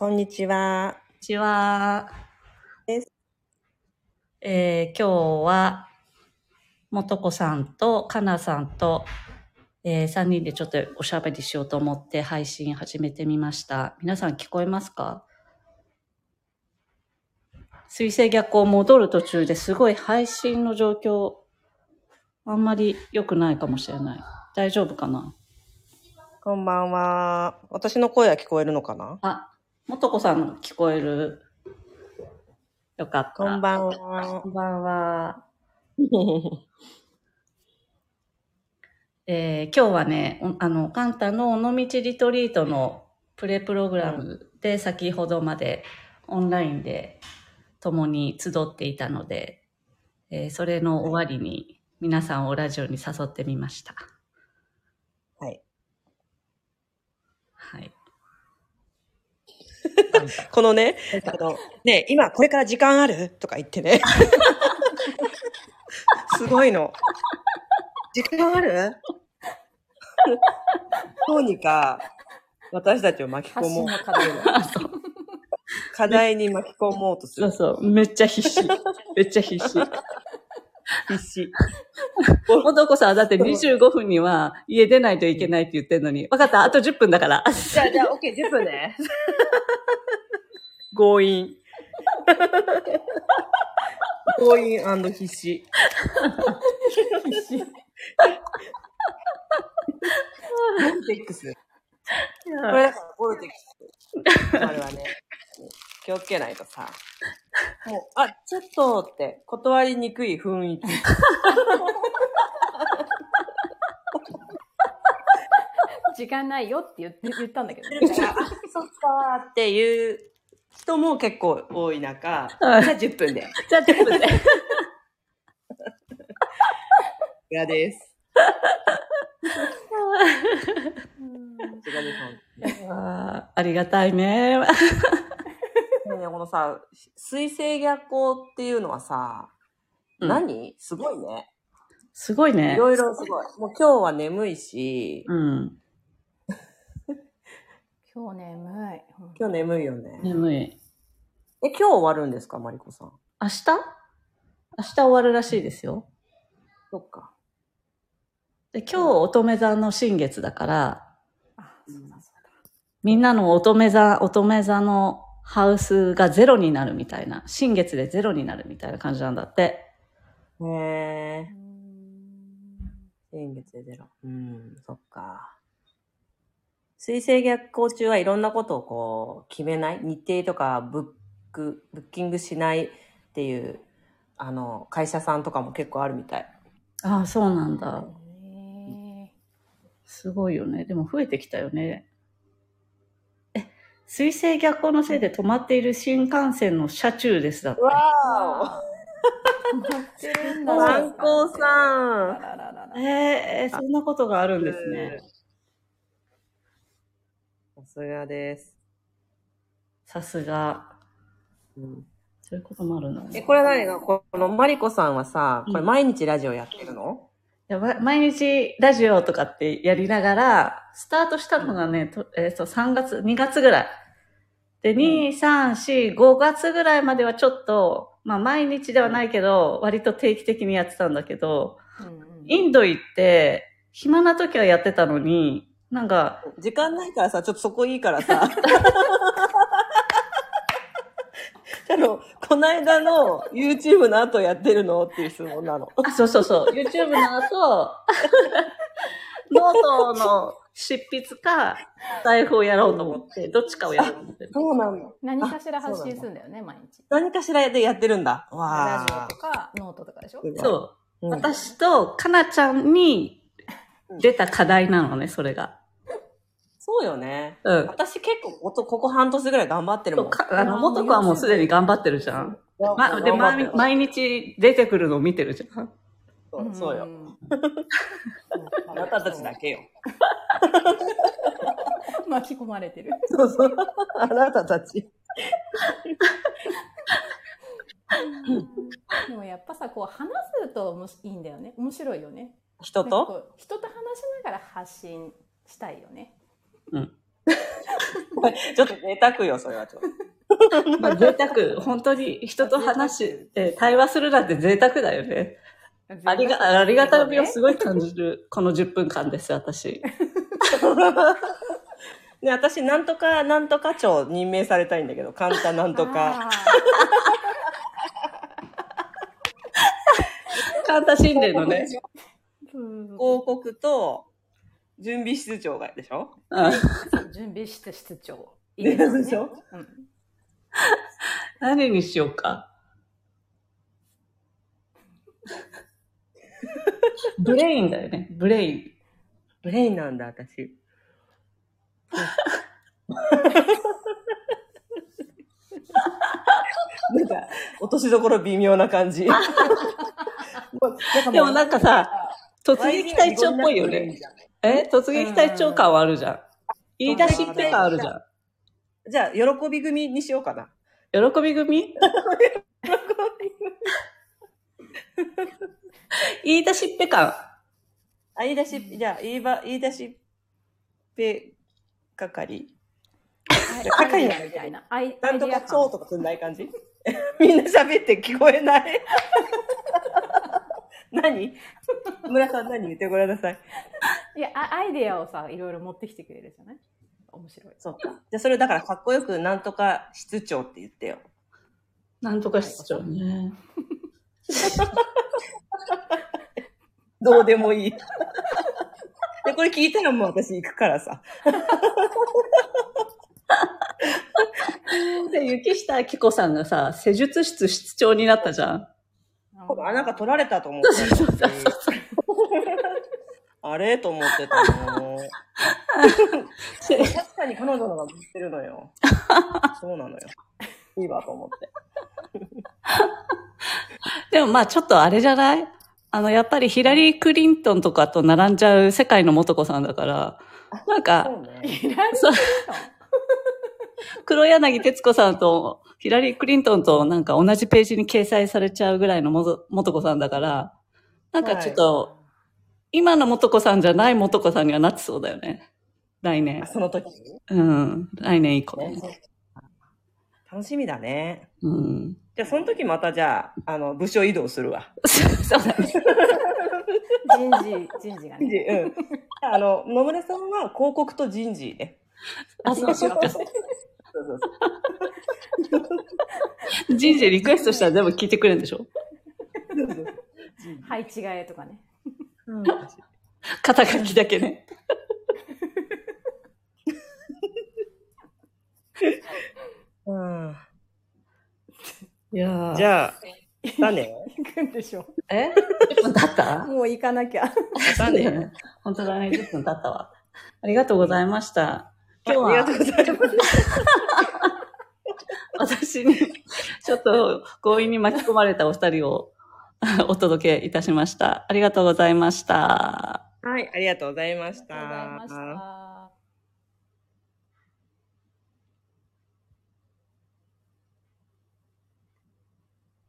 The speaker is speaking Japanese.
こんにちは。こんにちはです。えー今日は、もとこさんとかなさんと、え3人でちょっとおしゃべりしようと思って配信始めてみました。皆さん聞こえますか？水星逆行戻る途中ですごい配信の状況、あんまり良くないかもしれない。大丈夫かな？こんばんは。私の声は聞こえるのかな？あ、もとこさん聞こえるよかった。こんばんはこ。んばんは。えー今日はね、おあの、カンタの尾道リトリートのプレプログラムで先ほどまでオンラインで共に集っていたので、えーそれの終わりに皆さんをラジオに誘ってみました。はい。はい。このね、あの、ね、今これから時間ある？とか言ってね。すごいの。時間ある？どうにか私たちを巻き込もう。課題に巻き込もうとする。そうそう、めっちゃ必死。めっちゃ必死。必死。もとこさんはだって25分には家出ないといけないって言ってんのに、分かった、あと10分だから。じゃあ、じゃあ、OK、10分ね。強引。強引必死。ボルテックス。これだからボルテックス。あれはね、気をつけないとさ。もう、あ、ちょっとって断りにくい雰囲気。時間ないよって言って言ったんだけど、ね。そっかーっていう人も結構多い中、じゃはいあ10分で。じゃあ10分で。嫌です。あーありがたいね。ねこのさ、水星逆行っていうのはさ、うん何？すごいね。すごいねい。ろいろすごい。もう今日は眠いし、うん。今日眠い。今日眠いよね。眠い。え、今日終わるんですかマリコさん？明日？明日終わるらしいですよ。そっか。で今日乙女座の新月だから、あ、そうだそうだ。みんなの乙女座、乙女座のハウスがゼロになるみたいな、新月でゼロになるみたいな感じなんだって。へえう。ん先月でゼロ。うん、そっか。水星逆行中はいろんなことをこう決めない日程とかブック、ブッキングしないっていう、あの、会社さんとかも結構あるみたい。ああ、そうなんだ。へすごいよね。でも増えてきたよね。え、水星逆行のせいで止まっている新幹線の車中ですだって。わー待ってるんーだ。参考あさんえー、そんなことがあるんですね。さすがです。さすが。うんそういうこともあるの。え、これ何が？このマリコさんはさ、これ毎日ラジオやってるの、いやま毎日ラジオとかってやりながら、スタートしたのがね、とえっ、と、3月、2月ぐらい。で、2、3、4、5月ぐらいまではちょっと、まあ毎日ではないけど、割と定期的にやってたんだけど、うんうんインド行って、暇な時はやってたのに、なんか、時間ないからさ、ちょっとそこいいからさ。あの、この間の YouTube の後やってるの？っていう質問なの。あ、そうそうそう、YouTube の後、ノートの執筆か、台本をやろうと思って、どっちかをやろうと思ってる。そうなんだ。何かしら発信するんだよね、毎日。何かしらでやってるんだ。わあ。ラジオとか、ノートとかでしょ？そう。うん私とかなちゃんに出た課題なのね、それが。そうよね。うん。私結構ここ、ここ半年ぐらい頑張ってるもん。かあの、元子はもうすでに頑張ってるじゃん。ま、で、毎頑張ってる毎日出てくるのを見てるじゃん。そうそうよ。んあなたたちだけよ。巻き込まれてる。そうそう。あなたたち。でもやっぱさ、こう話すとむいいんだよね。面白いよね。人と？人と話しながら発信したいよね。うん。ちょっと贅沢よ、それはちょっと。まあ、贅沢。本当に人と話して、対話するなんて贅沢だよね。ありが、ありがたみをすごい感じる、この10分間です、私。ね、私、なんとか、なんとか長任命されたいんだけど、簡単なんとか。あカンタ心霊のね。ーうん広告と、準備室長がでしょ？うん準備室室長。いいでねしょうん何にしようか？ブレインだよね。ブレイン。ブレインなんだ、私。なんか、落としどころ微妙な感じ。でもなんかさ、突撃隊長っぽいよね。え？突撃隊長感はあるじゃん。言い出しっぺ感あるじゃん。じゃあ、喜び組にしようかな。喜び組？言い出しっぺ感。あ、言い出し、じゃあ、言いば、言い出しっぺ係。アイデアみたいな。なんとか。超とかくんない感じ？みんな喋って聞こえない。何？村さん何？言ってごらんなさい。いや、あアイデアをさ、いろいろ持ってきてくれるじゃない？面白い。そうか。じゃあそれだからかっこよくなんとか室長って言ってよ。なんとか室長ね。どうでもいい。で、これ聞いたらもう私行くからさ。で、雪下明子さんがさ、施術室室長になったじゃん。あ、なんか取られたと思ってた。あれ？と思ってたの。確かに彼女のが知ってるのよ。そうなのよ。いいわと思って。でもまあちょっとあれじゃない？あの、やっぱりヒラリー・クリントンとかと並んじゃう世界の元子さんだから、なんそか、うね。黒柳徹子さんとヒラリー・クリントンとなんか同じページに掲載されちゃうぐらいの元元子さんだから、なんかちょっと、今の元子さんじゃない元子さんにはなってそうだよね。来年あ。その時？うん。来年以降ねね。楽しみだね。うん。じゃあその時またじゃあ、あの、部署移動するわ。そうだね。人事、人事が人ね。事、うん。あの、野村さんは広告と人事ね。あ、そうしようか。そうそうそう。人事リクエストしたら全部聞いてくれるんでしょ？配置替えとかね。うん肩書きだけね。うん。いやーじゃあ、だね。行くんでしょ。え ?10 分経った？もう行かなきゃ。だ。ね。本当だね。10分経ったわ。ありがとうございました。今日はありがとうございます。私にちょっと強引に巻き込まれたお二人を お届けいたしました。ありがとうございました。はい、ありがとうございましありがとうございまた。した。